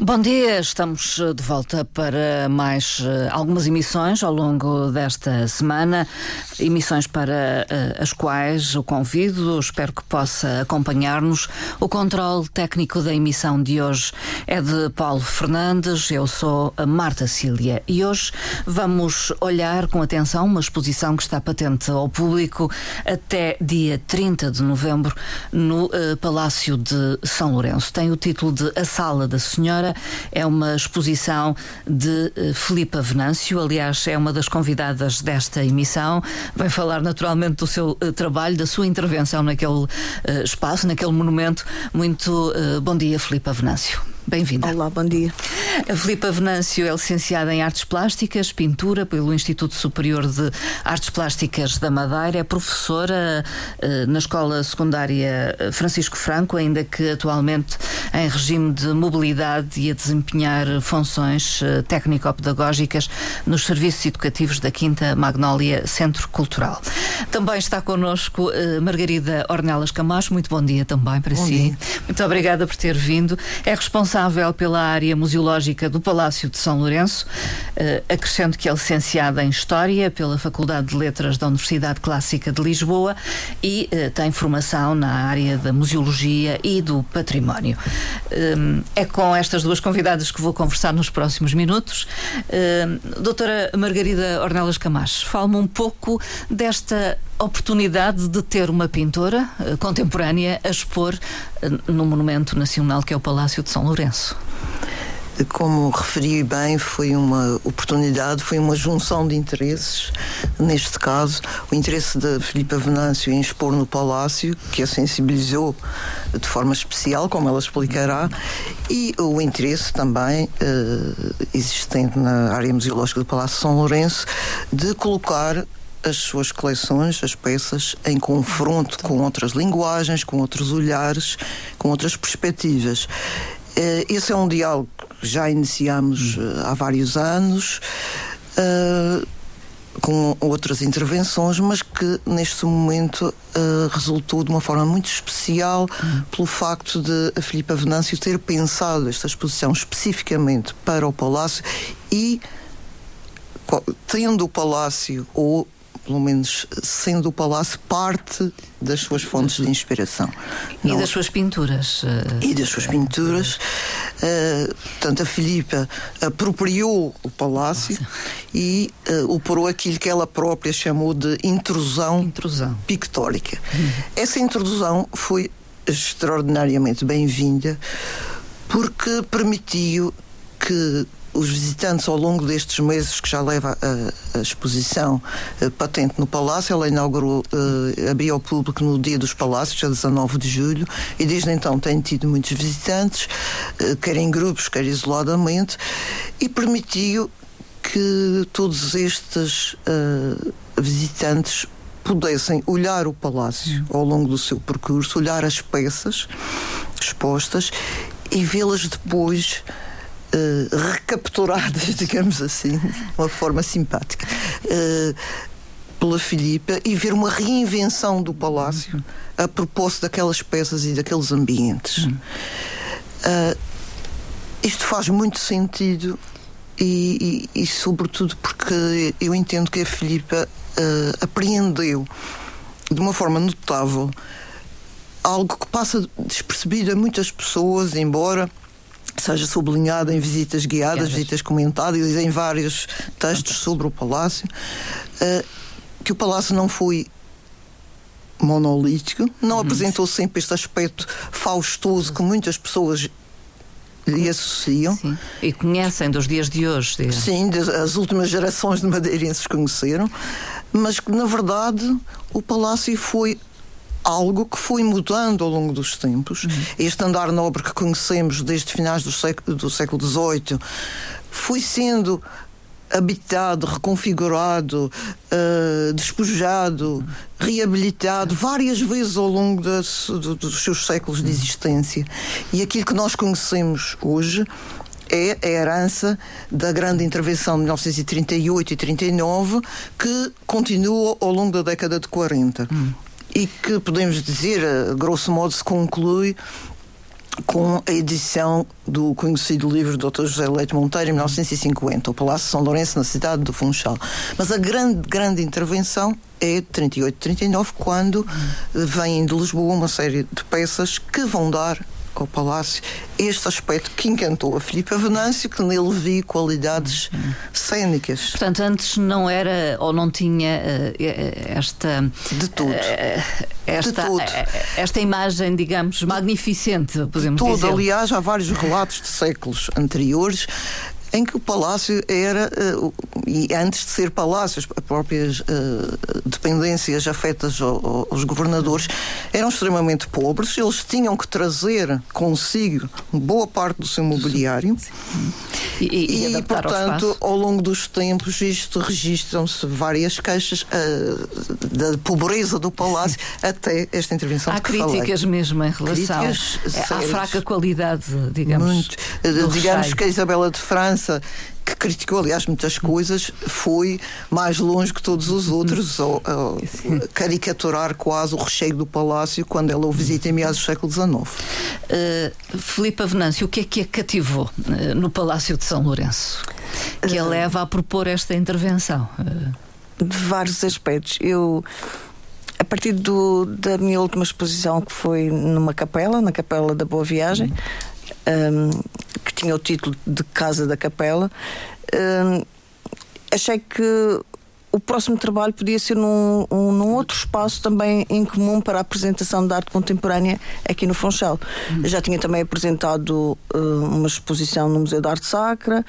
Bom dia, estamos eh, de volta para mais uh, algumas emissões ao longo desta semana, emissões para uh, as quais o convido, espero que possa acompanhar-nos. O controle técnico da emissão de hoje é de Paulo Fernandes, eu sou a Marta Cília e hoje vamos olhar com atenção uma exposição que está patente ao público até dia 30 de novembro no Palácio de São Lourenço. Tem o título de A Sala da Senhora é uma exposição de uh, Filipa Venâncio, aliás, é uma das convidadas desta emissão. Vai falar naturalmente do seu uh, trabalho, da sua intervenção naquele uh, espaço, naquele monumento. Muito bom dia, Filipa Venâncio. Bem-vinda. Olá, bom dia. A Filipa Venâncio é licenciada em Artes Plásticas, Pintura pelo Instituto Superior de Artes Plásticas da Madeira, é professora eh, na Escola Secundária Francisco Franco, ainda que atualmente em regime de mobilidade e a desempenhar funções eh, técnico-pedagógicas nos serviços educativos da Quinta Magnólia Centro Cultural. Também está connosco eh, Margarida Ornelas Camacho, muito bom dia também para bom si. Dia. Muito obrigada por ter vindo. É responsável pela área museológica do Palácio de São Lourenço. Uh, acrescento que é licenciada em História pela Faculdade de Letras da Universidade Clássica de Lisboa e uh, tem formação na área da museologia e do património. Uh, é com estas duas convidadas que vou conversar nos próximos minutos. doutora Margarida Ornelas Camacho, fale-me um pouco desta oportunidade de ter uma pintora uh, contemporânea a expor uh, no Monumento Nacional que é o Palácio de São Lourenço. Como referi bem, foi uma oportunidade, foi uma junção de interesses. Neste caso, o interesse da Filipa Venâncio em expor no Palácio, que a sensibilizou de forma especial, como ela explicará, e o interesse também uh, existente na área museológica do Palácio de São Lourenço de colocar as suas coleções, as peças, em confronto com outras linguagens, com outros olhares, com outras perspectivas. Eh, esse é um diálogo que já iniciamos eh, há vários anos. Uh, com outras intervenções, mas que neste momento resultou de uma forma muito especial pelo facto de a Filipa Venâncio ter pensado esta exposição especificamente para o Palácio e tendo o Palácio ou pelo menos sendo o palácio parte das suas fontes de inspiração. E Não, das suas pinturas. Eh, e das suas pinturas. Uh, portanto, a Filipa apropriou o palácio e uh, operou aquilo que ela própria chamou de intrusão, intrusão. pictórica. Hum. Essa introdução foi extraordinariamente bem-vinda porque permitiu que os visitantes ao longo destes meses que já leva a, a exposição a, patente no Palácio, ela inaugurou, uh, abriu ao público no Dia dos Palácios, a 19 de julho, e desde então tem tido muitos visitantes, uh, quer em grupos, quer isoladamente, e permitiu que todos estes uh, visitantes pudessem olhar o palácio ao longo do seu percurso, olhar as peças expostas e vê-las depois uh, recapturadas, digamos assim, de uma forma simpática, uh, pela Filipa e ver uma reinvenção do palácio a propósito daquelas peças e daqueles ambientes. Uh, isto faz muito sentido e, e, e, sobretudo porque eu entendo que a Filipa apreendeu de uma forma notável algo que passa despercebido a muitas pessoas, embora seja sublinhada em visitas guiadas, visitas comentadas, em vários textos sobre o palácio, uh, que o palácio não foi monolítico, não uhum. apresentou sempre este aspecto faustoso que muitas pessoas lhe associam. Sim. E conhecem dos dias de hoje. Diga. Sim, as últimas gerações de madeirenses conheceram, mas que na verdade o palácio foi algo que foi mudando ao longo dos tempos. Uhum. Este andar nobre que conhecemos desde finais do século, do século XVIII foi sendo habitado, reconfigurado, uh, despojado, uhum. reabilitado várias vezes ao longo das, do, dos seus séculos de existência. E aquilo que nós conhecemos hoje é a herança da grande intervenção de 1938 e 39 que continua ao longo da década de 40. Hum e que podemos dizer, a grosso modo, se conclui com a edição do conhecido livro do Dr. José Leite Monteiro, em 1950, o Palácio São Lourenço, na cidade do Funchal. Mas a grande, grande intervenção é 38, 39, quando vêm de Lisboa uma série de peças que vão dar ao Palácio este aspecto que encantou a Filipe Venâncio, que nele vi qualidades cênicas. Portanto, antes não era ou não tinha uh, esta. De tudo. Uh, esta, de tudo. esta imagem, digamos, magnificente, podemos tudo. dizer. Aliás, há vários relatos de séculos anteriores em que o palácio era, uh, e antes de ser palácio, as próprias uh, dependências afetas ao, aos governadores eram extremamente pobres, eles tinham que trazer consigo boa parte do seu mobiliário. E, e, e portanto, ao, ao, longo dos tempos, isto registram-se várias queixas uh, da pobreza do palácio até esta intervenção Há críticas falei. mesmo em relação à fraca qualidade, digamos. Muito. digamos recheio. que a Isabela de França que criticou, aliás, muitas coisas, foi mais longe que todos os outros, ao, ao caricaturar quase o recheio do palácio quando ela o visita em meados do século XIX. Uh, Filipe Venâncio, o que é que a cativou uh, no Palácio de São Lourenço? Que a leva a propor esta intervenção? Uh... De vários aspectos. Eu a partir do, da minha última exposição, que foi numa capela, na Capela da Boa Viagem, um, que tinha o título de Casa da Capela, um, achei que o próximo trabalho podia ser num, um, num outro espaço também em comum para a apresentação da arte contemporânea aqui no Funchal. Hum. Já tinha também apresentado uh, uma exposição no Museu da Arte Sacra,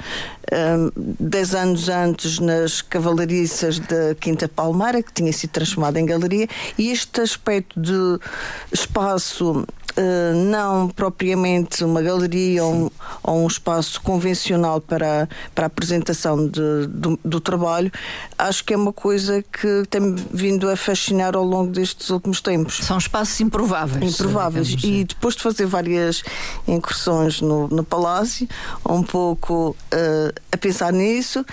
dez anos antes nas Cavalariças da Quinta Palmeira, que tinha sido transformada em galeria, e este aspecto de espaço Uh, não propriamente uma galeria ou um, ou um, espaço convencional para, para a apresentação de, do, do, trabalho, acho que é uma coisa que tem vindo a fascinar ao longo destes últimos tempos. São espaços improváveis. Improváveis. E depois de fazer várias incursões no, no Palácio, um pouco uh, a pensar nisso,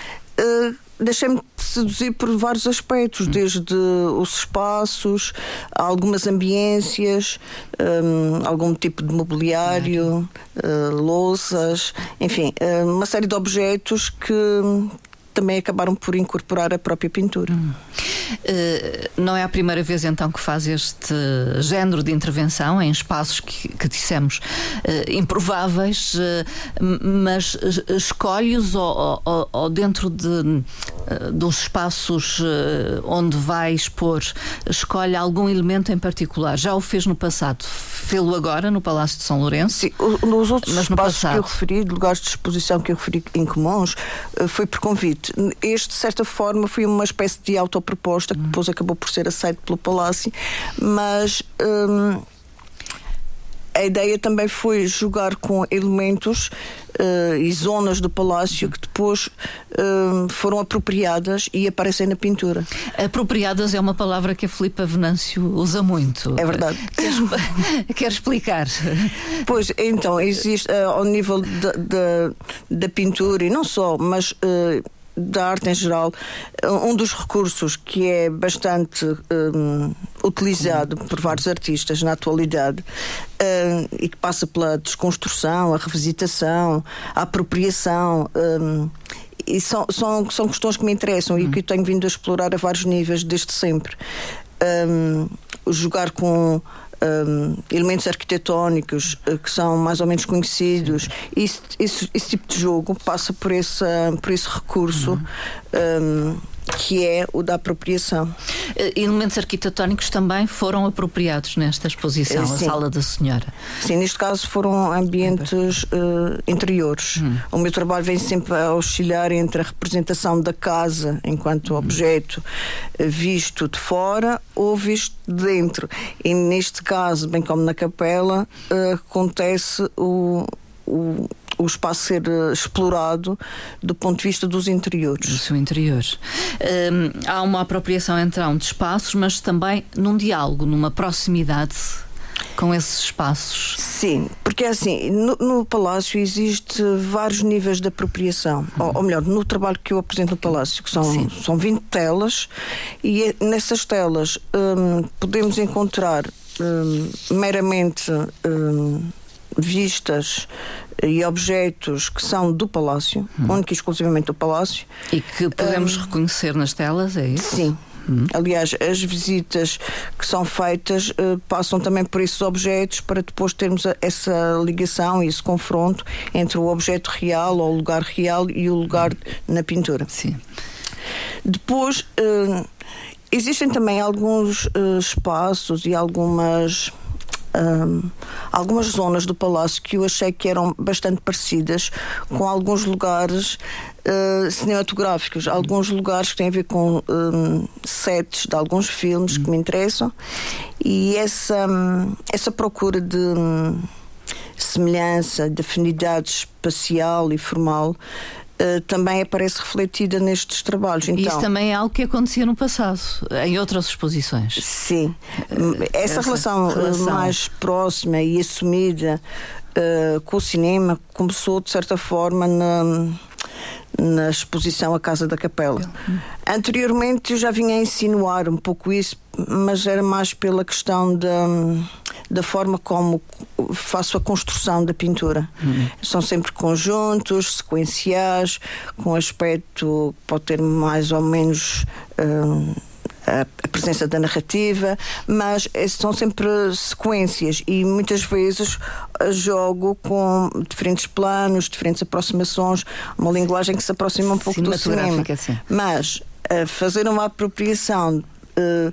deixei-me seduzir por vários aspectos, hum. desde os espaços, algumas ambiências, um, algum tipo de mobiliário, uh, louças, enfim, uh, uma série de objetos que também acabaram por incorporar a própria pintura. Hum. Uh, não é a primeira vez então que faz este género de intervenção em espaços que, que dissemos uh, improváveis, uh, mas escolhe-os ou, ou, ou, dentro de, dos espaços onde vai expor, escolhe algum elemento em particular. Já o fez no passado, fê-lo agora no Palácio de São Lourenço? Sim, nos outros mas espaços que eu referi, lugares de exposição que eu referi em comuns, foi por convite. Este, de certa forma, foi uma espécie de autoproposta que depois acabou por ser aceito pelo Palácio, mas. Hum, a ideia também foi jogar com elementos uh, e zonas do palácio que depois uh, foram apropriadas e aparecem na pintura. Apropriadas é uma palavra que a Filipa Venâncio usa muito. É verdade. Quer, quer explicar? Pois, então, existe uh, ao nível da, da, da, pintura e não só, mas da arte em geral, um dos recursos que é bastante um, utilizado por vários artistas na atualidade um, e que passa pela desconstrução, a revisitação, a apropriação. Um, e são, são, são questões que me interessam e que eu tenho vindo a explorar a vários níveis desde sempre. Um, jogar com um, elementos arquitetónicos uh, que são mais ou menos conhecidos. Esse, esse, esse, tipo de jogo passa por esse, por esse recurso. Uhum. Um, que é o da apropriação. Uh, elementos arquitetónicos também foram apropriados nesta exposição, uh, a Sala da Senhora. Sim, neste caso foram ambientes uh, interiores. Hum. O meu trabalho vem sempre a oscilar entre a representação da casa enquanto hum. objeto visto de fora ou visto de dentro. E neste caso, bem como na capela, acontece o, o o espaço ser uh, explorado do ponto de vista dos interiores. Do seu interior. Um, há uma apropriação então de espaços, mas também num diálogo, numa proximidade com esses espaços? Sim, porque é assim, no, no Palácio existe vários níveis de apropriação, ou, uhum. ou, melhor, no trabalho que eu apresento no Palácio, que são, são 20 telas, e é, nessas telas um, podemos encontrar um, meramente vistas e objetos que são do Palácio, hum. único e exclusivamente do Palácio. E que podemos um, reconhecer nas telas, é isso? Sim. Hum. Aliás, as visitas que são feitas uh, passam também por esses objetos para depois termos a, essa ligação e esse confronto entre o objeto real ou o lugar real e o lugar hum. na pintura. Sim. Depois, uh, existem também alguns uh, espaços e algumas um, algumas zonas do palácio que eu achei que eram bastante parecidas com alguns lugares uh, cinematográficos, alguns lugares que têm a ver com um, sets de alguns filmes que me interessam. E essa, um, essa procura de semelhança, de afinidade espacial e formal eh, também aparece refletida nestes trabalhos. Então, Isso também é algo que acontecia no passado, em outras exposições. Sim. Uh, essa, essa relação, eh, relação, mais próxima e assumida uh, com o cinema começou, de certa forma, na na exposição A Casa da Capela. Anteriormente eu já vinha a insinuar um pouco isso, mas era mais pela questão da, da forma como faço a construção da pintura. Uhum. São sempre conjuntos, sequenciais, com aspecto que pode ter mais ou menos. Hum, a, presença da narrativa, mas são sempre sequências e muitas vezes jogo com diferentes planos, diferentes aproximações, uma linguagem que se aproxima um pouco do cinema. Sim. Mas fazer uma apropriação uh,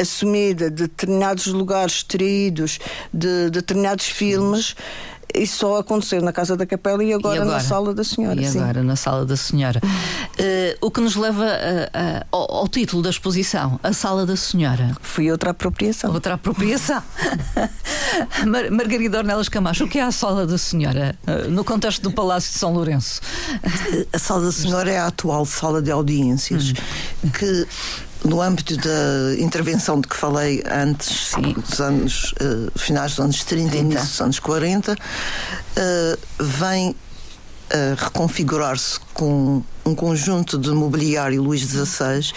assumida de determinados lugares extraídos de, de determinados filmes isso só aconteceu na Casa da Capela e agora, e agora? na Sala da Senhora. E sim. agora na Sala da Senhora. Uh, o que nos leva ao, ao, título da exposição, a Sala da Senhora. Foi outra apropriação. Outra apropriação. Mar Margarida Ornelas Camacho, o que é a Sala da Senhora uh, no contexto do Palácio de São Lourenço? A Sala da Senhora é a atual sala de audiências hum. que no âmbito da intervenção de que falei antes, Sim. dos anos, uh, finais dos anos 30, 30. início dos anos 40, uh, eh, vem a reconfigurar-se com um conjunto de mobiliário Luís XVI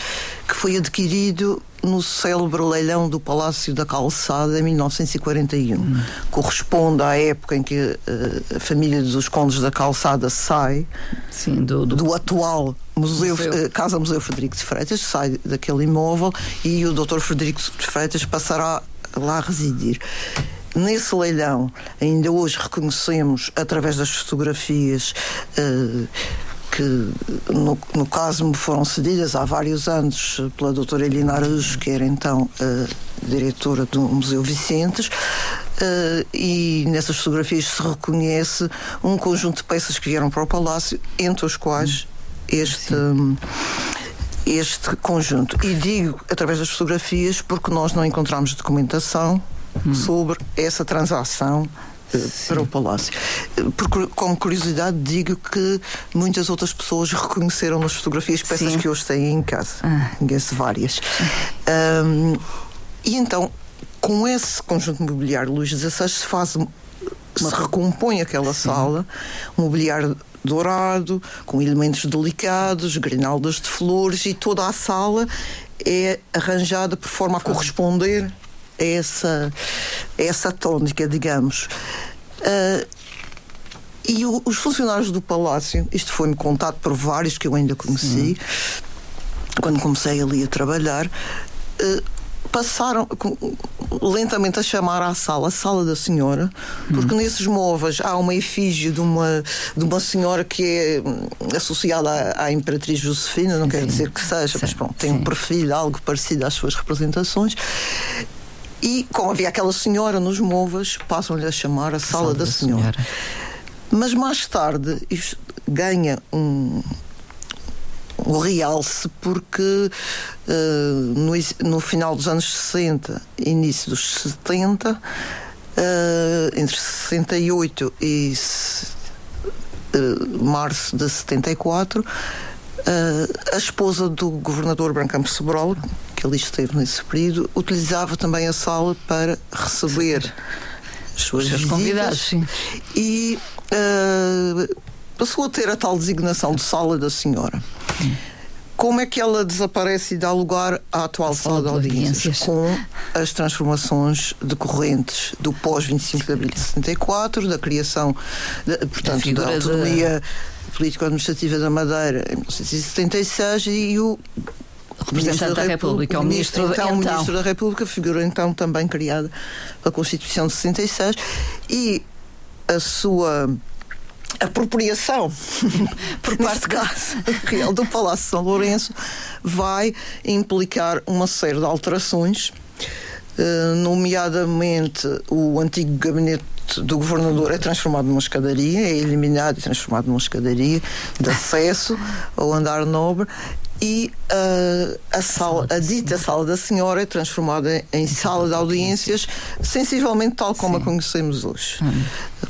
que foi adquirido no célebre leilão do Palácio da Calçada em 1941. Hum. Corresponde à época em que uh, a família dos Condes da Calçada sai Sim, do, do... do atual Museu, Museu. Uh, Casa Museu Frederico de Freitas, sai daquele imóvel e o Dr. Frederico de Freitas passará lá a residir. Nesse leilão, ainda hoje reconhecemos, através das fotografias, uh, que no, no, caso me foram cedidas há vários anos pela doutora Elina Araújo, que era então uh, diretora do Museu Vicentes, uh, e nessas fotografias se reconhece um conjunto de peças que vieram para o Palácio, entre os quais este. este conjunto. E digo através das fotografias porque nós não encontramos documentação hum. sobre essa transação eh, para o Palácio. Porque, como curiosidade, digo que muitas outras pessoas reconheceram nas fotografias peças Sim. que hoje têm em casa. Ah. várias. Um, e então, com esse conjunto mobiliário Luís XVI se faz se recompõe aquela Sim. sala, mobiliário dourado, com elementos delicados, grinaldas de flores e toda a sala é arranjada por forma a corresponder a essa, a essa tónica, digamos. Uh, e o, os funcionários do palácio, isto foi-me contado por vários que eu ainda conheci, Sim. quando comecei ali a trabalhar, uh, passaram lentamente a chamar à sala, a sala da senhora, porque hum. nesses móveis há uma efígie de uma, de uma senhora que é hum, associada à, à Imperatriz Josefina, não quer dizer que seja, sim, mas bom, tem sim. um perfil algo parecido às suas representações. E como havia aquela senhora nos móveis, passam-lhe a chamar a sala, sala da, da senhora. senhora. Mas mais tarde isto ganha um, o realce porque uh, no, no, final dos anos 60, início dos 70, uh, eh, entre 68 e uh, março de 74, a esposa do governador Brancampo Sobral, que ali esteve nesse período, utilizava também a sala para receber as suas Os convidados sim. e passou a ter a tal designação de sala da senhora. como é que ela desaparece e dá lugar à atual sala de audiências? Com as transformações decorrentes do pós-25 de abril de 74, da criação, de, portanto, da, da autonomia de... político-administrativa da Madeira em 1976 e o representante da, República, o ministro, então, então. ministro da República, figura então também criada a Constituição de 66 e a sua apropriação por parte caso, real do Palácio de São Lourenço vai implicar uma série de alterações, eh, nomeadamente o antigo gabinete do governador é transformado numa escadaria, é eliminado e transformado numa escadaria de acesso ao andar nobre e uh, a sala, a dita sala da senhora é transformada em sala de audiências, sensivelmente tal como Sim. a conhecemos hoje, hum.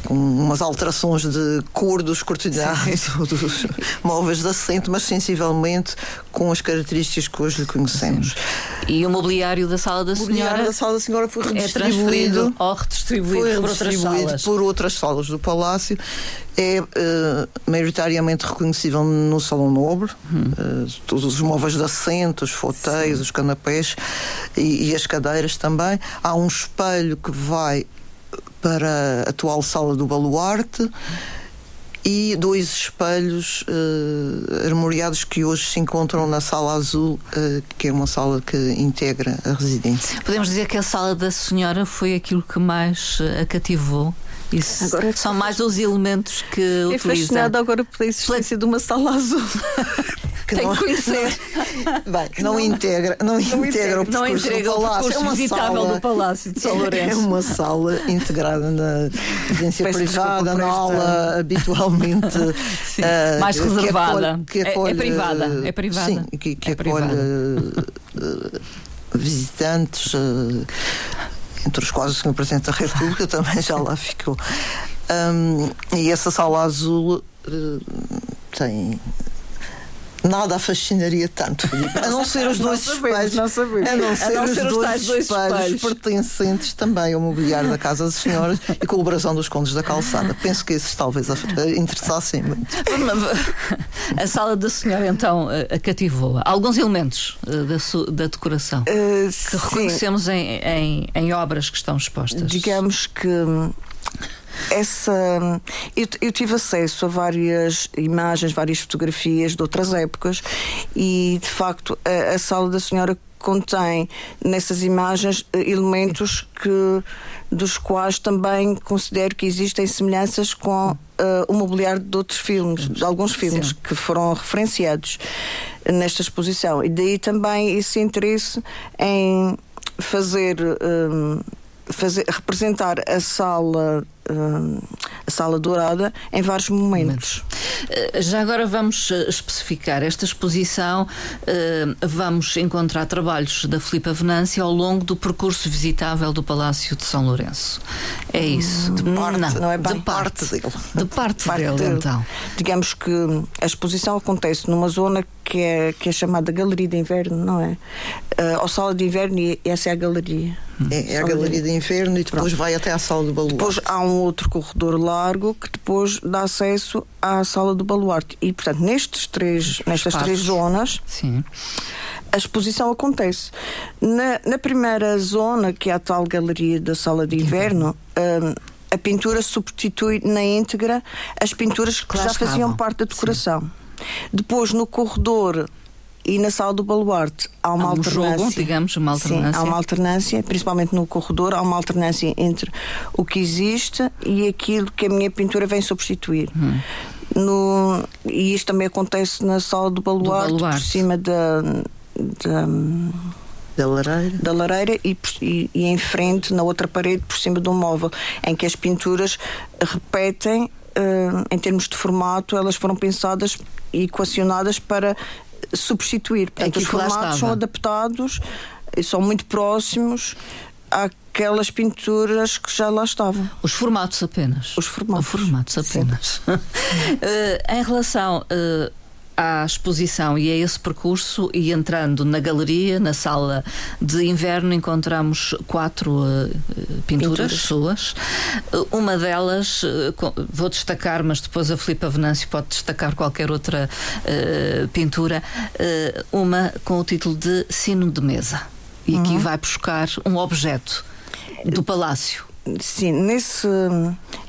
com umas alterações de cor dos cortinados ou dos móveis de assento, mas sensivelmente com as características que hoje lhe conhecemos. Sim. E o mobiliário da sala da senhora? O mobiliário da sala da senhora foi redistribuído é ou redistribuído, foi por outras salas? por outras salas do palácio é uh, maioritariamente reconhecível no Salão Nobre, uh, todos os móveis de assento, os fotéis, os canapés e, e, as cadeiras também. Há um espelho que vai para a atual sala do Baluarte e dois espelhos uh, armoriados que hoje se encontram na Sala Azul, uh, que é uma sala que integra a residência. Podemos dizer que a sala da senhora foi aquilo que mais a cativou? Isso agora, são mais os elementos que é utiliza. fascinada agora pela existência de uma sala azul. que Tem não, que conhecer. Bem, não, não, integra, não, não integra, o percurso não integra do palácio. É uma sala, do Palácio de São é Lourenço. É uma sala integrada na residência privada, na aula habitualmente uh, mais reservada. Que acolhe, que acolhe, é, é, privada, é privada. Sim, que, que é acolhe uh, visitantes. Uh, entre os quais o Sr. Presidente da República também já lá ficou. Um, e essa sala azul uh, tem nada a fascinaria tanto, A não ser os dois espelhos. Não sabemos. A não ser, a não ser os, dois, dois espelhos, espelhos pertencentes também ao mobiliário da Casa das Senhoras e colaboração dos Condes da Calçada. Penso que esses talvez interessassem muito. A sala da Senhora então cativou alguns elementos eh, da, da decoração uh, que reconhecemos em, em, em obras que estão expostas. Digamos que essa. Eu, eu, tive acesso a várias imagens, várias fotografias de outras épocas e, de facto, a, a sala da senhora contém nessas imagens eh, elementos que dos quais também considero que existem semelhanças com uh, o mobiliário de outros filmes, de alguns filmes Sim. que foram referenciados nesta exposição. E daí também esse interesse em fazer, um, fazer representar a sala uh, a Sala Dourada em vários momentos. Uh, já agora vamos uh, especificar esta exposição. Uh, vamos encontrar trabalhos da Filipa Venância ao longo do percurso visitável do Palácio de São Lourenço. É isso. De parte, não, não é bem de parte, parte dele. De parte, parte dele, dele, então. Digamos que a exposição acontece numa zona que é, que é chamada Galeria de Inverno, não é? Uh, ou Sala de Inverno e essa é a galeria. É, é a Galeria de Inverno e depois Pronto. vai até à Sala do Baluarte. Depois há um outro corredor largo que depois dá acesso à Sala do Baluarte. E, portanto, nestes três, nestas Espaços. três zonas. Sim a exposição acontece. Na, na, primeira zona, que é a tal galeria da sala de inverno, um, a pintura substitui na íntegra as pinturas que, já faziam parte da decoração. Sim. Depois, no corredor e na sala do baluarte há uma há um alternância. Jogo, digamos, uma alternância. Sim, há uma alternância, principalmente no corredor, há uma alternância entre o que existe e aquilo que a minha pintura vem substituir. Hum. No, e isto também acontece na sala do baluarte, do baluarte. por cima da, da da lareira, da lareira e, e, e, em frente, na outra parede, por cima de um móvel, em que as pinturas repetem, em termos de formato, elas foram pensadas e equacionadas para substituir. Portanto, os formatos são adaptados e são muito próximos àquelas pinturas que já lá estavam. Os formatos apenas. Os formatos. Os formatos apenas. uh, em relação uh, à exposição e a esse percurso e entrando na galeria, na sala de inverno, encontramos quatro uh, pinturas, pinturas, suas. uma delas, uh, vou destacar, mas depois a Filipa Venâncio pode destacar qualquer outra pintura, uma com o título de Sino de Mesa. E aqui uhum. vai buscar um objeto do palácio. Sim, nesse,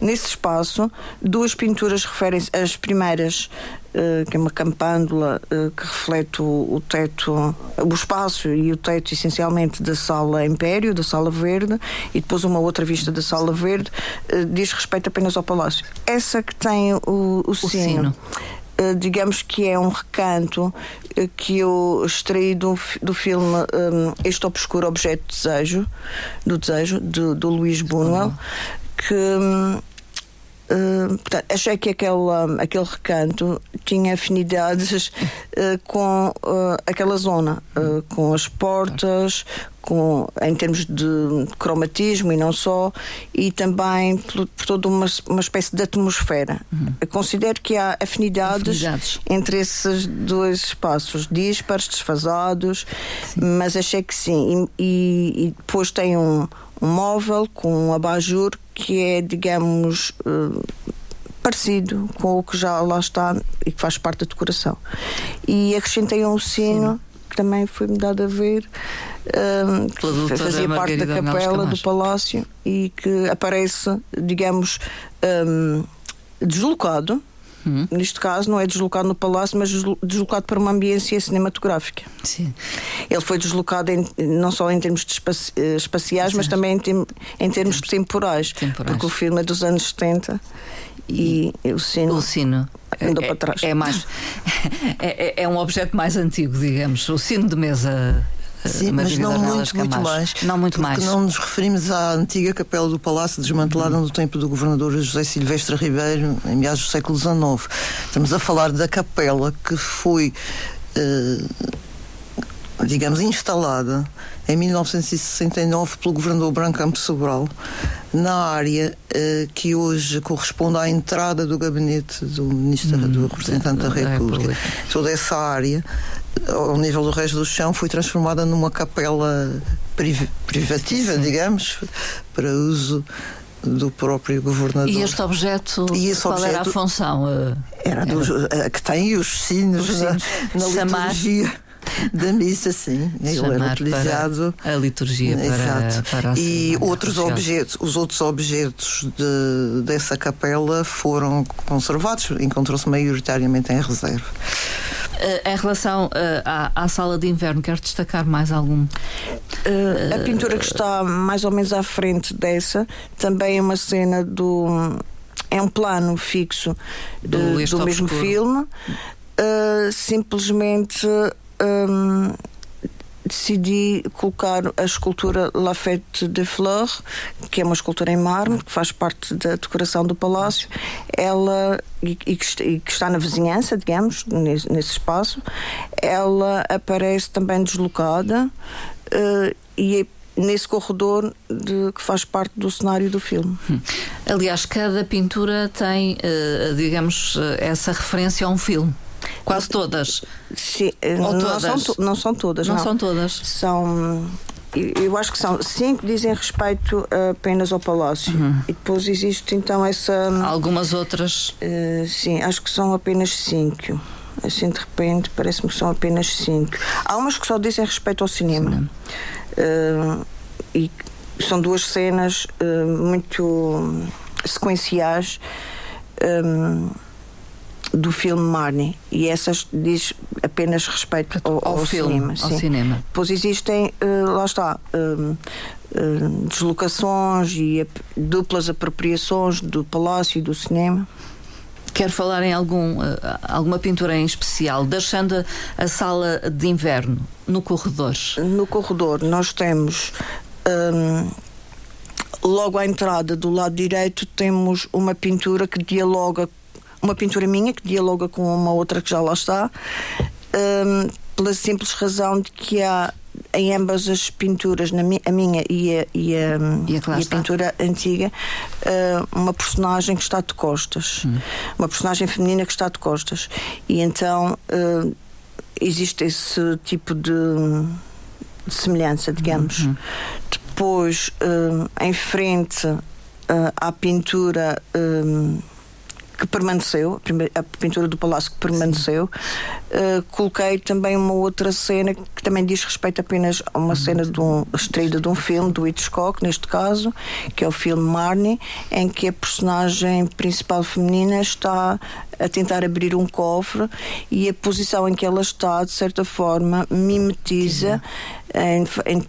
nesse espaço, duas pinturas referem-se. As primeiras, uh, que é uma campândula uh, que reflete o, teto, o espaço e o teto, essencialmente, da Sala Império, da Sala Verde, e depois uma outra vista da Sala Verde, uh, diz respeito apenas ao Palácio. Essa que tem o, o, o sino. sino. Eh, digamos que é um recanto eh, que eu extraí do, do filme um, Este Obscuro Objeto de Desejo, do Desejo, do, do Luís Bunuel, que. Um, Uh, portanto, achei que aquele, aquele recanto tinha afinidades uh, com uh, aquela zona, com as portas, com, em termos de cromatismo e não só, e também por, por toda uma, uma espécie de atmosfera. Uhum. considero que há afinidades, afinidades, entre esses dois espaços, dispares, desfasados, sim. mas achei que sim. E, e, e depois tem um móvel com um abajur que é, digamos, uh, parecido com o que já lá está e que faz parte da decoração. E acrescentei um sino. Sim que também foi-me dado a ver, um, que fazia parte da capela do palácio e que aparece, digamos, um, deslocado Uhum. Neste caso, não é deslocado no palácio, mas deslocado para uma ambiência cinematográfica. Sim. Ele foi deslocado em, não só em termos espaci eh, espaciais, mas também em, tem, em termos temporais, temporais, porque o filme é dos anos 70 e, e o sino. O sino. Andou é, para trás. É, mais, é, é, é um objeto mais antigo, digamos. O sino de mesa Sim, mas não muito, muito mais. Não muito mais. não nos referimos à antiga capela do Palácio, desmantelada uhum. no tempo do governador José Silvestre Ribeiro, em meados do século XIX. Estamos a falar da capela que foi, eh, digamos, instalada em 1969 pelo governador Branco Campos Sobral, na área eh, que hoje corresponde à entrada do gabinete do ministro, uhum. do representante da República. Toda essa área ao nível do resto do chão, foi transformada numa capela priv privativa, Sim. digamos, para uso do próprio governador. E este objeto, e qual objeto era a função? Era, dos, era... que tem os sinos, os sinos na, na liturgia da missa, sim. Ele era utilizado. a liturgia para, Exato. para a E outros objetos, os outros objetos de, dessa capela foram conservados, encontrou-se maioritariamente em reserva. Uh, em relação uh, à, à, sala de inverno, quer destacar mais algum? Uh, a pintura que está mais ou menos à frente dessa também é uma cena do. É um plano fixo do, do mesmo filme. simplesmente um, decidi colocar a escultura La Fête de Fleur, que é uma escultura em mármore, que faz parte da decoração do palácio. Ela, e, que, está na vizinhança, digamos, nesse, espaço, ela aparece também deslocada uh, e é nesse corredor de, que faz parte do cenário do filme. Hum. Aliás, cada pintura tem, uh, digamos, eh, essa referência a um filme. Quase todas. Sim, eh, Ou não, todas? São, não são todas. Não, não, são todas. São. Eu acho que são cinco dizem respeito apenas ao palácio. Uhum. E depois existe então essa. Algumas outras? Uh, sim, acho que são apenas cinco. Assim de repente parece-me que são apenas cinco. Há umas que só dizem respeito ao cinema. Uh, e são duas cenas uh, muito sequenciais. Um, do filme Marnie e essas diz apenas respeito ao, ao, ao filme, cinema. Ao sim. cinema. Pois existem, uh, lá está, uh, uh, deslocações e duplas apropriações do palácio e do cinema. Quer falar em algum, alguma pintura em especial, deixando a sala de inverno no corredor? No corredor nós temos um, logo à entrada do lado direito temos uma pintura que dialoga uma pintura minha que dialoga com uma outra que já lá está, um, pela simples razão de que há em ambas as pinturas, na mi, a minha e a, e a, e a, e a pintura antiga, uh, uma personagem que está de costas. Hum. Uma personagem feminina que está de costas. E então uh, existe esse tipo de, de semelhança, digamos. Uhum. Depois, uh, em frente à pintura que permaneceu, a pintura do palácio que permaneceu. Uh, coloquei também uma outra cena que também diz respeito apenas a uma cena de um, extraída de um filme do Hitchcock, neste caso, que é o filme Marnie, em que a personagem principal feminina está a tentar abrir um cofre e a posição em que ela está, de certa forma, mimetiza em, em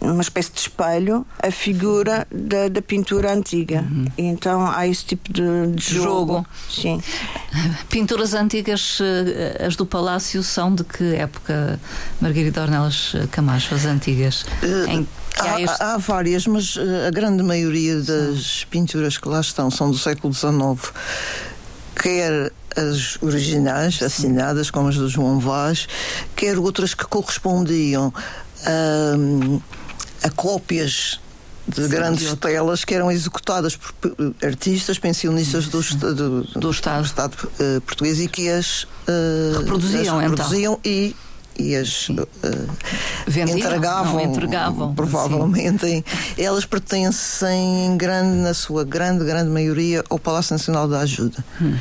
uma espécie de espelho a figura da, da pintura antiga. Uhum. então há esse tipo de, de jogo. jogo. Sim. Pinturas antigas, eh, as do Palácio, são de que época, Margarida Ornelas Camacho, as antigas? Uh, em há, este... há, várias, mas eh, a grande maioria das Sim. pinturas que lá estão são do século XIX. Quer as originais, assinadas, como as do João Vaz, quer outras que correspondiam a, a cópias de Sim, grandes de telas que eram executadas por artistas pensionistas do, do, do Estado, do Estado uh, português e que as, uh, reproduziam, as então. reproduziam então. e e as uh, entregavam, entregavam, provavelmente em, elas pertencem em grande na sua grande grande maioria ao Palácio Nacional da Ajuda hum.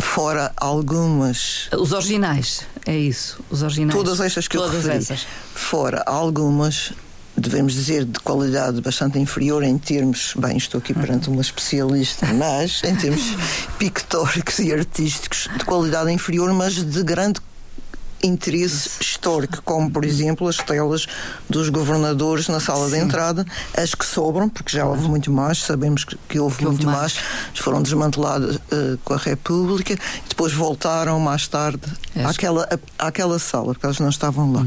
Fora algumas. Os originais é isso. Os originais. Todas estas que todas eu referi. essas. fora algumas devemos dizer, de qualidade bastante inferior em termos, bem, estou aqui perante uma especialista, mas em termos pictóricos e artísticos, de qualidade inferior, mas de grande interesse histórico, como por exemplo as telas dos governadores na sala Sim. de entrada, as que sobram, porque já houve muito mais, sabemos que, que houve que muito houve mais. mais, foram desmanteladas uh, com a República, e depois voltaram mais tarde àquela, àquela sala, porque elas não estavam lá. Hum.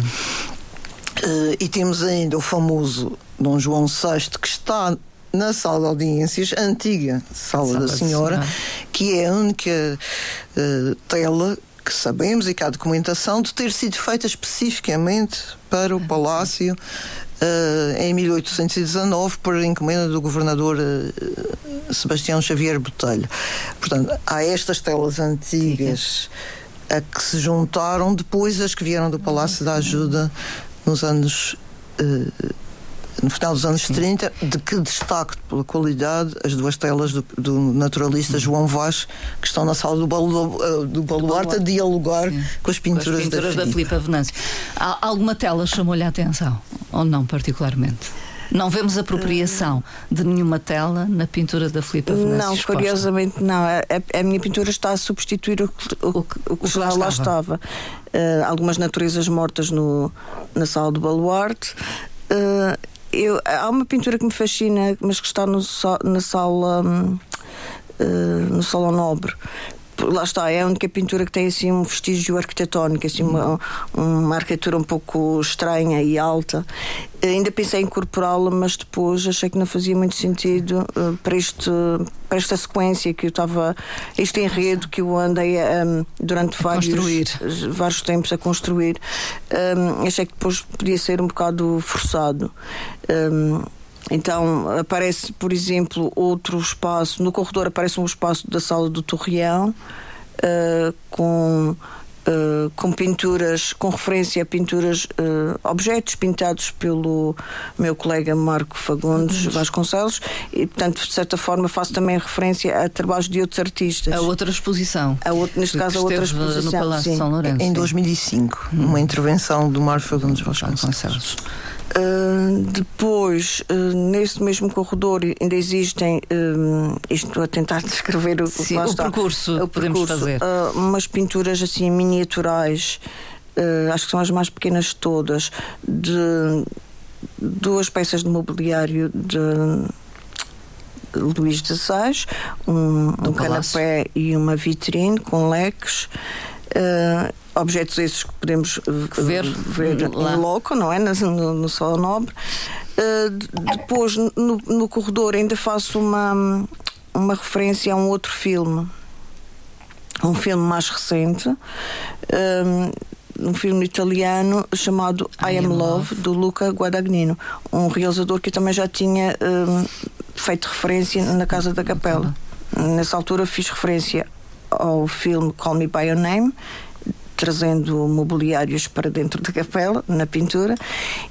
Uh, e temos ainda o famoso Dom João VI, que está na sala de audiências, antiga sala, sala da senhora, senhora, que é a única uh, tela que sabemos e que há documentação de ter sido feita especificamente para o Palácio uh, em 1819 por encomenda do governador uh, Sebastião Xavier Botelho. Portanto, há estas telas antigas a que se juntaram depois as que vieram do Palácio da Ajuda nos anos. Uh, no final dos anos Sim. 30, de que destaque pela qualidade as duas telas do, do naturalista João Vaz, que estão na sala do, balu, do Baluarte a dialogar com as pinturas, com as pinturas da, da Filipa Venâncio. Há alguma tela chamou-lhe a atenção? Ou não, particularmente? Não vemos apropriação de nenhuma tela na pintura da Filipa Venâncio Não, exposta. curiosamente não. A, a, a, minha pintura está a substituir o, o, o, o que, já lá estava. Uh, algumas naturezas mortas no, na sala do baluarte. Uh, eu, há uma pintura que me fascina, mas que está no, na sala. Uh, no Salão Nobre, lá está, é a única pintura que tem assim um vestígio arquitetónico, assim uma, uma arquitetura um pouco estranha e alta. Ainda pensei em incorporá-la, mas depois achei que não fazia muito sentido uh, para, este, para esta sequência que eu estava, este enredo que eu andei um, durante vários, vários tempos a construir. Um, achei que depois podia ser um bocado forçado. Um, então aparece, por exemplo, outro espaço, no corredor aparece um espaço da sala do Torreão uh, com. Uh, com pinturas, com referência a pinturas, uh, objetos pintados pelo meu colega Marco Fagundes Vasconcelos, e portanto, de certa forma, faço também referência a trabalhos de outros artistas. A outra exposição. A outro, neste caso, a outra exposição. No Palácio sim. São Lourenço. Em 2005, hum. uma intervenção do Marco Fagundes Vasconcelos. Uh, depois, uh, nesse mesmo corredor, ainda existem, uh, isto a tentar descrever o, Sim, o está, percurso, o podemos percurso, fazer. umas pinturas assim miniaturais, acho que são as mais pequenas de todas, de duas peças de mobiliário de Luís XVI, um, um canapé e uma vitrine com leques. Uh, objetos esses que podemos ver, ver em loco, não é? No, no Solo Nobre. Uh, depois, no, no, corredor, ainda faço uma, uma referência a um outro filme, um filme mais recente. Uh, um filme italiano chamado I, I Am Love, Love, do Luca Guadagnino, um realizador que também já tinha um, feito referência na Casa da Capela. Nessa altura fiz referência ao filme Call Me By Your Name trazendo mobiliários para dentro da capela, na pintura,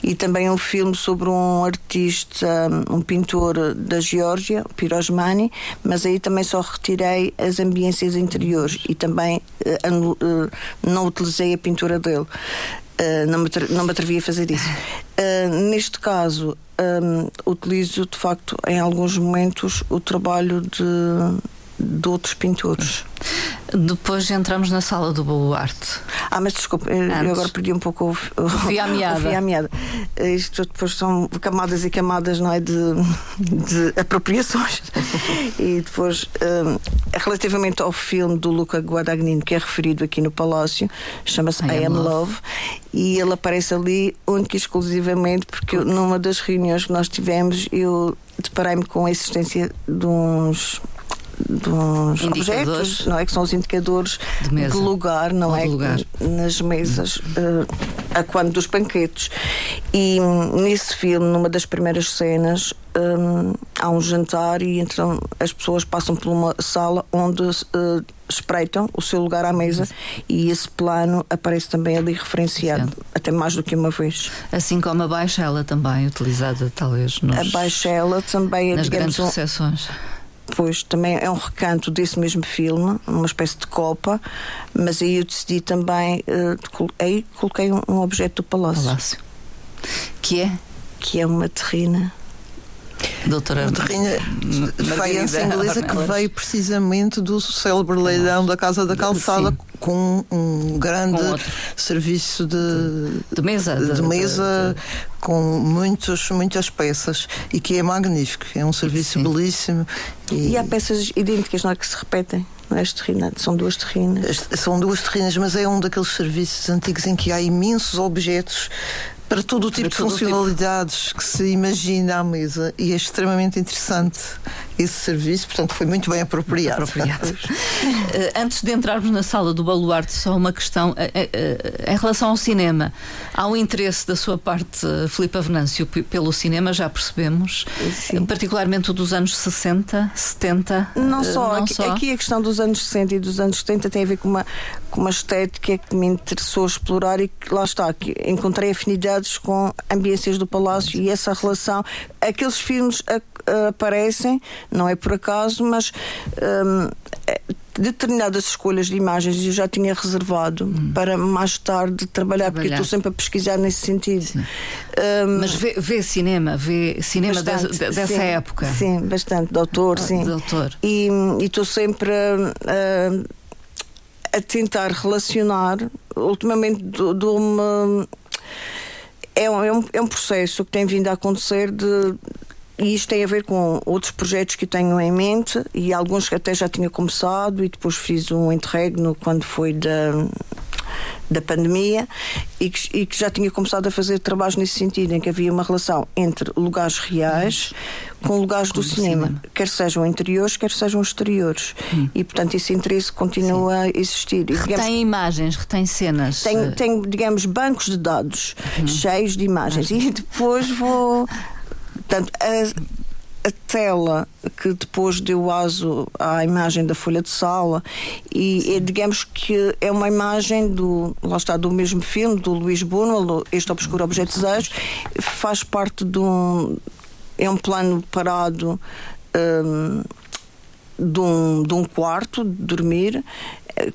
e também um filme sobre um artista, um pintor da Geórgia, Pirosmani, mas aí também só retirei as ambiências interiores e também uh, uh, não utilizei a pintura dele. Uh, não, me não me atrevi a fazer isso. neste caso, um, utilizo de facto em alguns momentos o trabalho de, de outros pintores. Depois entramos na sala do baluarte. Ah, mas desculpe, eu agora perdi um pouco o, o, fio à meada. O à meada. Isto depois são camadas e camadas, não é? De, de apropriações. e depois, um, relativamente ao filme do Luca Guadagnino, que é referido aqui no Palácio, chama-se I, I, Am Love. Love, e ele aparece ali única e exclusivamente porque numa das reuniões que nós tivemos eu deparei-me com a existência de uns dos objetos, não é? Que são os indicadores de, de lugar, não é? Lugar. Nas mesas, uh, a quando dos banquetes. E nesse filme, numa das primeiras cenas, um, há um jantar e então as pessoas passam por uma sala onde uh, espreitam o seu lugar à mesa e esse plano aparece também ali referenciado, Sim. até mais do que uma vez. Assim como a baixela também, utilizada talvez nos, A baixela também é, nas digamos, grandes recepções. Depois também é um recanto desse mesmo filme, uma espécie de copa, mas aí eu decidi também, uh, aí coloquei um, um, objeto do palácio. palácio. Que é? Que é uma terrina. Doutora de faiança inglesa que veio precisamente do célebre leilão da Casa da Calçada Sim. com um grande com serviço de, de mesa, de, de mesa de, com muitos, muitas peças e que é magnífico. É um serviço Sim. belíssimo. E... e... há peças idênticas, não é? Que se repetem. Não é terrinas, são duas terrinas. São duas terrinas, mas é um daqueles serviços antigos em que há imensos objetos para todo o tipo de funcionalidades tipo. que se imagina à mesa e é extremamente interessante esse serviço, portanto foi muito bem apropriado. apropriado. Eh, antes de entrarmos na sala do baluarte, só uma questão eh, eh, em relação ao cinema. Há um interesse da sua parte, Filipe Venâncio, pelo cinema, já percebemos, Sim. particularmente o dos anos 60, 70. Não só, não aqui, só. aqui a questão dos anos 60 e dos anos 70 tem a ver com uma, com uma estética que me interessou explorar e que lá está, que encontrei afinidades com ambiências do palácio e essa relação. Aqueles filmes aparecem não é por acaso, mas um, é, determinadas escolhas de imagens eu já tinha reservado hum. para mais tarde trabalhar, trabalhar, porque estou sempre a pesquisar nesse sentido. Um, Mas vê, vê, cinema, vê cinema bastante, de, dessa sim, época? Sim, bastante, doutor, ah, sim. Doutor. E estou sempre a, a, tentar relacionar, ultimamente. É é, um, é um processo que tem vindo a acontecer de e isto tem a ver com outros projetos que tenho em mente e alguns que até já tinha começado e depois fiz um interregno quando foi da da pandemia e que, e que, já tinha começado a fazer trabalhos nesse sentido, em que havia uma relação entre lugares reais com lugares com do, cinema, cinema, quer sejam interiores, quer sejam exteriores. Hum. E, portanto, esse interesse continua Sim. a existir. E, digamos, retém imagens, retém cenas. Tem, tem, digamos, bancos de dados hum. cheios de imagens. E depois vou Portanto, a, a tela que depois deu aso à imagem da folha de sala e, digamos que é uma imagem do lá está do mesmo filme do Luís Buñuel este obscuro objeto de desejo faz parte de um é um plano parado um, de um, de um quarto de dormir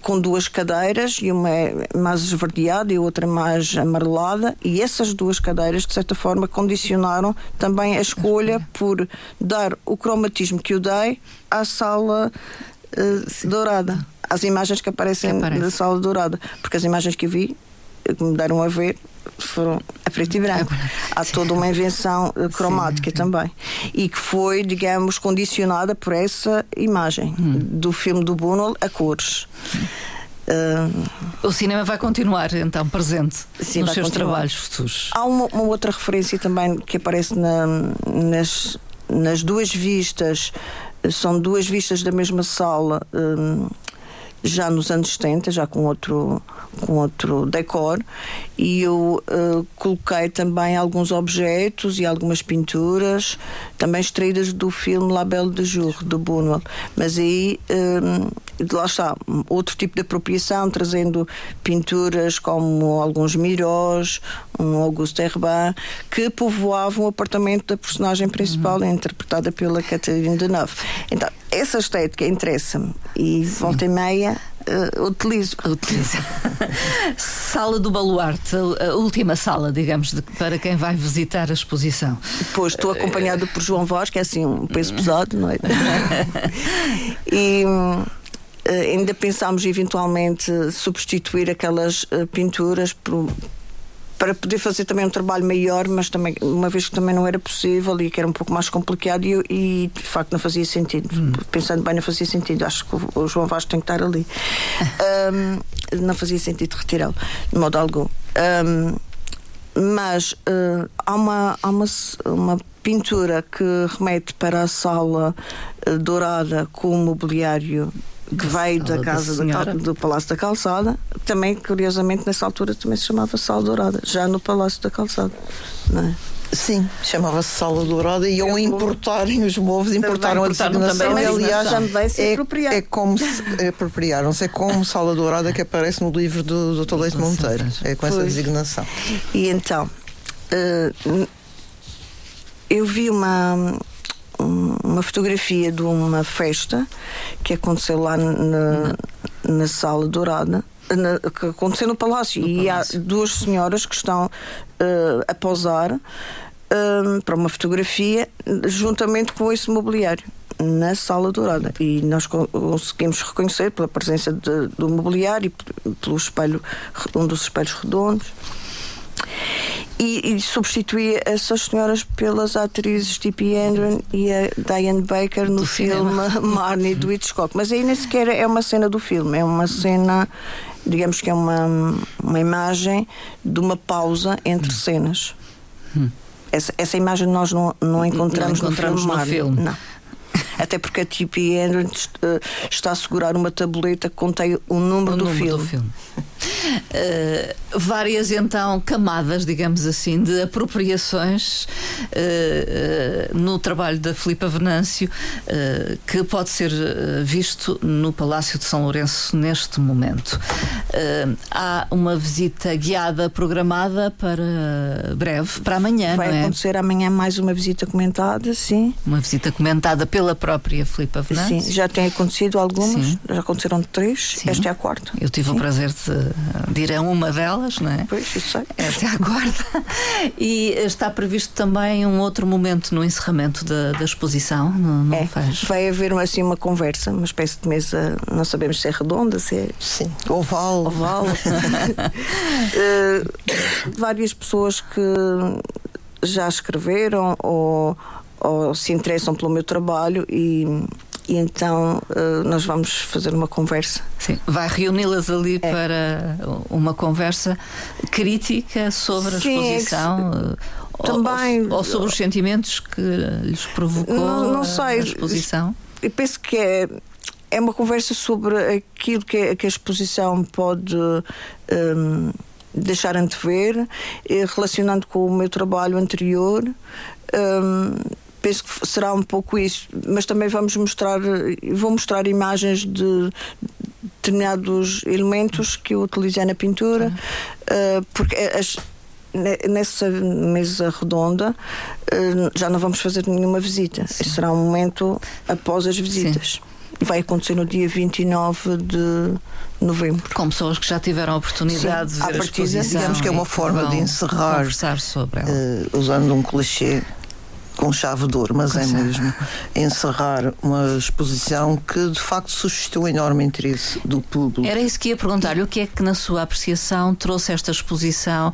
com duas cadeiras, e uma é mais esverdeada e outra mais amarelada, e essas duas cadeiras, de certa forma, condicionaram também a escolha por dar o cromatismo que eu dei à sala uh, dourada, às imagens que aparecem que aparece. da sala dourada, porque as imagens que eu vi, que me deram a ver, foram a preto e branco. Há toda uma invenção eh, cromática sim, também. E que foi, digamos, condicionada por essa imagem hum. do filme do Buñuel a cores. Uh, o cinema vai continuar então presente sim, nos seus continuar. trabalhos futuros. Há uma, uma, outra referência também que aparece na, nas, nas duas vistas, são duas vistas da mesma sala. Um, já nos anos 70, já com outro, com outro decor e eu uh, coloquei também alguns objetos e algumas pinturas também extraídas do filme La Belle de Jour do Buñuel mas aí um, lá está outro tipo de apropriação trazendo pinturas como alguns Mirós um Auguste Herbin que povoavam o apartamento da personagem principal uhum. interpretada pela Catherine Deneuve então essa estética interessa-me e volta e meia uh, utilizo. Utiliza. sala do Baluarte, a última sala, digamos, de, para quem vai visitar a exposição. Depois estou acompanhado por João Vaz, que é assim um peso pesado, não é? e eh, ainda pensámos eventualmente substituir aquelas uh, pinturas por para poder fazer também um trabalho maior, mas também, uma vez que também não era possível e que era um pouco mais complicado e, e de facto não fazia sentido. Hum. Pensando bem, não fazia sentido. Acho que o, João Vasco tem que estar ali. um, não fazia sentido retirá-lo, de modo algum. Um, mas uh, há, uma, há uma, uma pintura que remete para a sala uh, dourada com o mobiliário que veio da casa da, do Palácio da Calçada, também, curiosamente, nessa altura também se chamava Sala Dourada, já no Palácio da Calçada. Não é? Sim, chamava-se Sala Dourada e ao importarem os móveis, importaram a designação. Também, aliás, é, é como se apropriaram-se, é como Sala Dourada que aparece no livro do, do Toledo Monteiro. É com essa designação. E então, uh, eu vi uma uma fotografia de uma festa que aconteceu lá na, na Sala Dourada. Na, que aconteceu no Palácio, no e palácio. há duas senhoras que estão uh, a posar uh, para uma fotografia juntamente com esse mobiliário na Sala Dourada e nós conseguimos reconhecer pela presença de, do mobiliário e pelo espelho um dos espelhos redondos e, e substituía essas senhoras pelas atrizes Tippi Hedren e a Diane Baker no do filme Marnie do Hitchcock. Mas aí nem sequer é uma cena do filme, é uma cena, digamos que é uma, uma imagem de uma pausa entre hum. cenas. Hum. Essa, essa imagem nós não, não encontramos, não encontramos no filme. No filme. Não até porque a Tippi Hedren eh, está a segurar uma tableta que contém o número, o do, número filme. do filme. Uh, várias então camadas, digamos assim, de apropriações uh, uh, no trabalho da Filipa Venâncio, que pode ser visto no Palácio de São Lourenço neste momento. há uma visita guiada programada para breve, para amanhã, Vai é? acontecer amanhã mais uma visita comentada, sim. Uma visita comentada pela própria Filipa Venâncio. Sim, já tem acontecido algumas, sim. já aconteceram três, sim. esta é a quarta. Eu tive sim. o prazer de dirão uma delas, não é? Pois, isso sei. Esta é a. E está previsto também um outro momento no encerramento da, da exposição, não, não é. faz? Vai haver assim uma conversa, uma espécie de mesa, não sabemos se é redonda, se é. Sim. Oval. Oval. uh, várias pessoas que já escreveram ou, ou se interessam pelo meu trabalho e e então uh, nós vamos fazer uma conversa. Sim, vai reuni-las ali é. para uma conversa crítica sobre a Sim, exposição. É que, também, ou, ou, sobre os sentimentos que lhes provocou não, não sei, a exposição? Eu penso que é, é uma conversa sobre aquilo que, que a exposição pode um, deixar antever, eh, relacionando com o meu trabalho anterior. Um, penso que será um pouco isso, mas também vamos mostrar, vou mostrar imagens de determinados elementos que eu utilizei na pintura, uh, porque as, nessa mesa redonda uh, já não vamos fazer nenhuma visita. Esse será um momento após as visitas. Sim. Vai acontecer no dia 29 de novembro. Com pessoas que já tiveram a oportunidade Sim, de ver a, partida, Digamos que é uma forma de encerrar, uh, usando um clichê com chave de ouro, mas com é chave. mesmo encerrar uma exposição que de facto suscitou enorme interesse do público. Era isso que ia perguntar-lhe, o que é que na sua apreciação trouxe esta exposição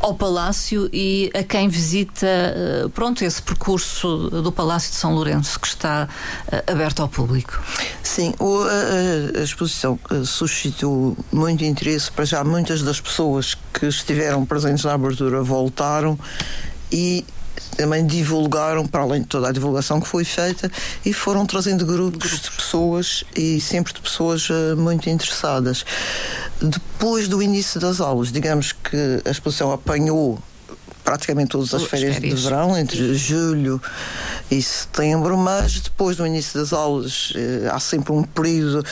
ao Palácio e a quem visita, eh, pronto, esse percurso do Palácio de São Lourenço que está eh, aberto ao público? Sim, o, a, a, exposição eh, suscitou muito interesse para já muitas das pessoas que estiveram presentes na abertura voltaram e também divulgaram, para além de toda a divulgação que foi feita, e foram trazendo grupos, de pessoas e sempre de pessoas uh, muito interessadas. depois do início das aulas, digamos que a exposição apanhou praticamente todas as férias, férias, de verão, entre julho e setembro, mas depois do início das aulas eh, há sempre um período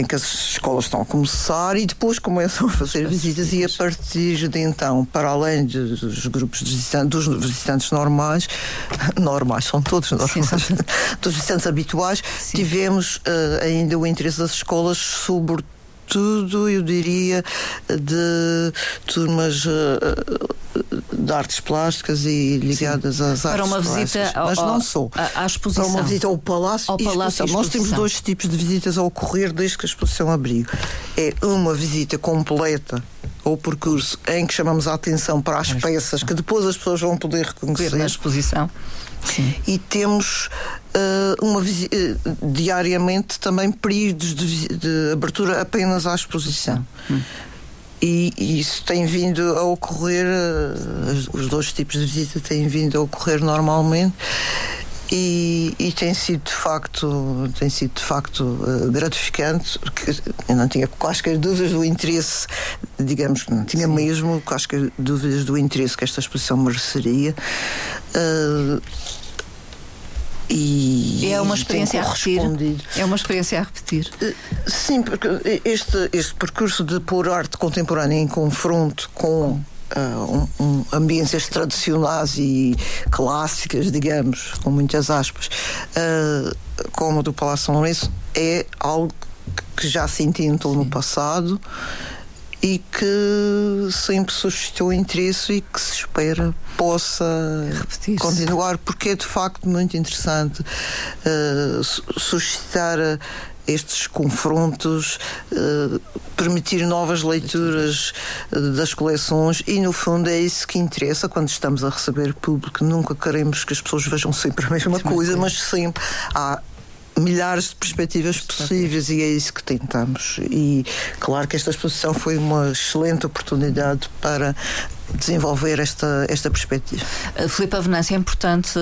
em que as escolas estão a começar e depois começam a fazer visitas e a partir de então, para além dos grupos de visitantes, dos visitantes normais, normais, são todos normais, Sim, dos visitantes habituais, Sim. tivemos uh, ainda o interesse das escolas sobre tudo, eu diria, de turmas eh, de artes plásticas e ligadas Sim. às artes Para uma visita ao, mas não sou. À, exposição. Para uma visita ao Palácio, ao palácio Nós temos dois tipos de visitas a ocorrer desde que a exposição abriu. É uma visita completa ou percurso em que chamamos a atenção para as peças que depois as pessoas vão poder reconhecer. na exposição. Sim. E temos uh, uma, uh, diariamente também períodos de, de, abertura apenas à exposição. Hum. E, e, isso tem vindo a ocorrer, uh, os dois tipos de visita têm vindo a ocorrer normalmente. E, e, tem sido de facto tem sido de facto uh, gratificante porque eu não tinha quaisquer dúvidas do interesse digamos não tinha Sim. mesmo quaisquer dúvidas do interesse que esta exposição mereceria uh, e é uma experiência a repetir. É uma experiência a repetir. Sim, porque este, este percurso de pôr arte contemporânea em confronto com Uh, um, um, ambiências tradicionais e clássicas, digamos, com muitas aspas, uh, como o do Palácio São Lourenço, é algo que já se intentou no passado e que sempre suscitou interesse e que se espera possa continuar, porque é de facto muito interessante uh, suscitar estes confrontos, uh, permitir novas leituras uh, das coleções e, no fundo, é isso que interessa quando estamos a receber público. Nunca queremos que as pessoas vejam sempre a mesma coisa, mas sempre há milhares de perspectivas possíveis e é isso que tentamos. E claro que esta exposição foi uma excelente oportunidade para desenvolver esta, esta perspectiva. Uh, Filipe Avenância, é importante,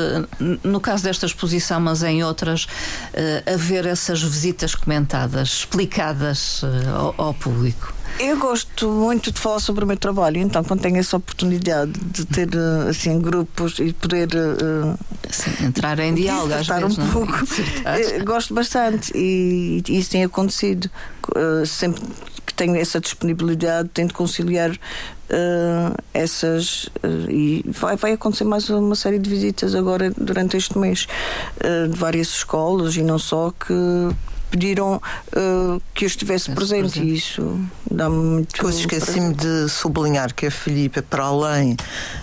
no caso desta exposição, mas em outras, uh, haver essas visitas comentadas, explicadas ao, ao público. Eu gosto muito de falar sobre o meu trabalho, então quando tenho essa oportunidade de ter assim grupos e poder uh, assim, entrar em diálogo às vezes, um não? É? pouco, gosto bastante e, e, isso tem acontecido uh, sempre que tenho essa disponibilidade, tento conciliar uh, essas e vai, vai acontecer mais uma série de visitas agora durante este mês de várias escolas e não só que pediram uh, que eu estivesse presente, presente. isso dá-me muito. Depois esqueci-me de sublinhar que a Filipe, para além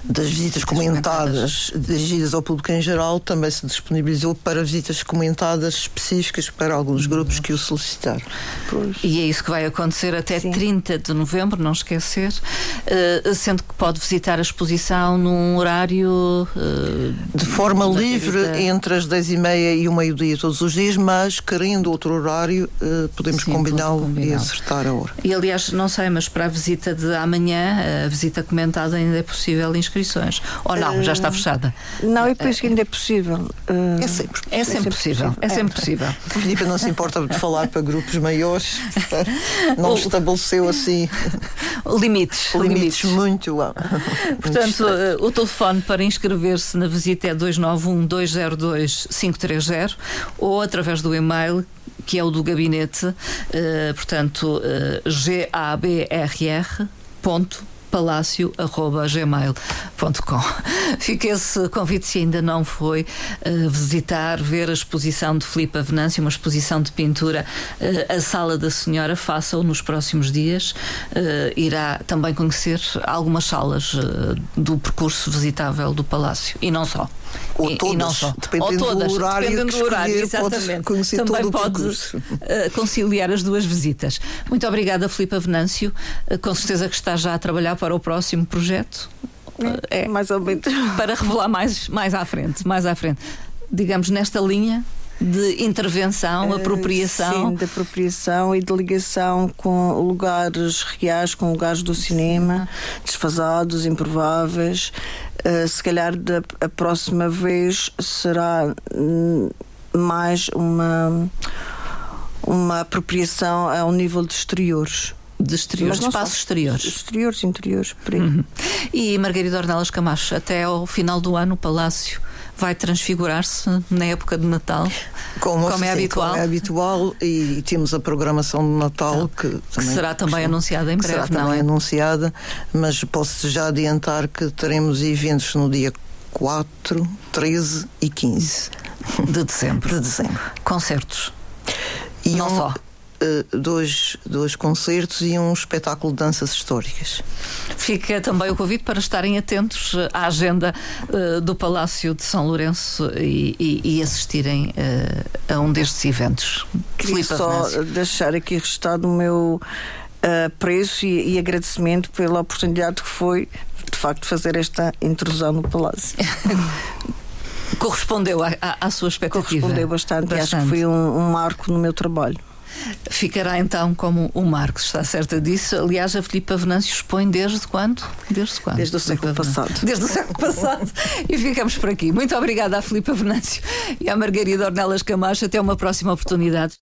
das visitas comentadas dirigidas ao público em geral, também se disponibilizou para visitas comentadas específicas para alguns grupos que o solicitaram. Pois. E é isso que vai acontecer até Sim. 30 de novembro, não esquecer, uh, sendo que pode visitar a exposição num horário. Uh, de forma livre, entre as 10 e meia e o meio-dia todos os dias, mas querendo outro horário, uh, podemos combiná-lo e acertar a hora. E aliás, não sei, mas para a visita de amanhã, a visita comentada, ainda é possível inscrições. Ou não, já está fechada? Não, eu penso que ainda é possível. É sempre. É sempre possível. É sempre possível. A Filipe não se importa de falar para grupos maiores. Não o, estabeleceu assim limites. Limites, limites. muito. Portanto, o telefone para inscrever-se na visita é 291 202 530 ou através do e-mail que é o do gabinete, uh, portanto, uh, gabrr. Ponto. Fica esse convite, se ainda não foi, uh, visitar, ver a exposição de Filipe Venâncio, uma exposição de pintura, uh, a Sala da Senhora, faça-o nos próximos dias. Uh, irá também conhecer algumas salas do percurso visitável do Palácio, e não só. Ou e, todas, e dependendo Ou todas, do horário, dependendo do horário exatamente. Pode Também pode uh, conciliar as duas visitas. Muito obrigada, Filipe Venâncio. Uh, com certeza que está já a trabalhar para o próximo projeto. É, é mais ou menos. Para revelar mais, mais à frente, mais à frente. Digamos, nesta linha, de intervenção, uh, apropriação. Sim, de apropriação e de ligação com lugares reais, com lugares do cinema, desfasados, improváveis. Uh, se calhar da, a próxima vez será hum, mais uma, uma apropriação ao nível de exteriores De exteriores, de espaços exteriores. Exteriores, interiores, por aí. Uhum. E Margarida Ornelas Camacho, até ao final do ano o Palácio vai transfigurar-se na época de Natal, como, como é habitual. Como é habitual e temos a programação de Natal que, que também, será também anunciada em breve. Será não também é? anunciada, mas posso já adiantar que teremos eventos no dia 4, 13 e 15 de dezembro. De dezembro. Concertos. E não um, só. Uh, dois, dois concertos e um espetáculo de danças históricas. Fica também o convite para estarem atentos eh, à agenda uh, do Palácio de São Lourenço e, e, e assistirem uh, a um destes eventos. Queria Filipe só Venâncio. deixar aqui registado o meu preço e, e agradecimento pela oportunidade que foi, de facto, fazer esta intrusão no Palácio. Correspondeu à, à, sua expectativa? Correspondeu bastante, bastante. e acho que foi um, um marco no meu trabalho. Ficará então como o Marcos, está certa disso. Aliás, a Filipa Venâncio expõe desde quando? Desde quando? Desde o século passado. Desde o século passado. e ficamos por aqui. Muito obrigada à Filipa Venâncio e à Margarida Ornelas Camacho. Até uma próxima oportunidade.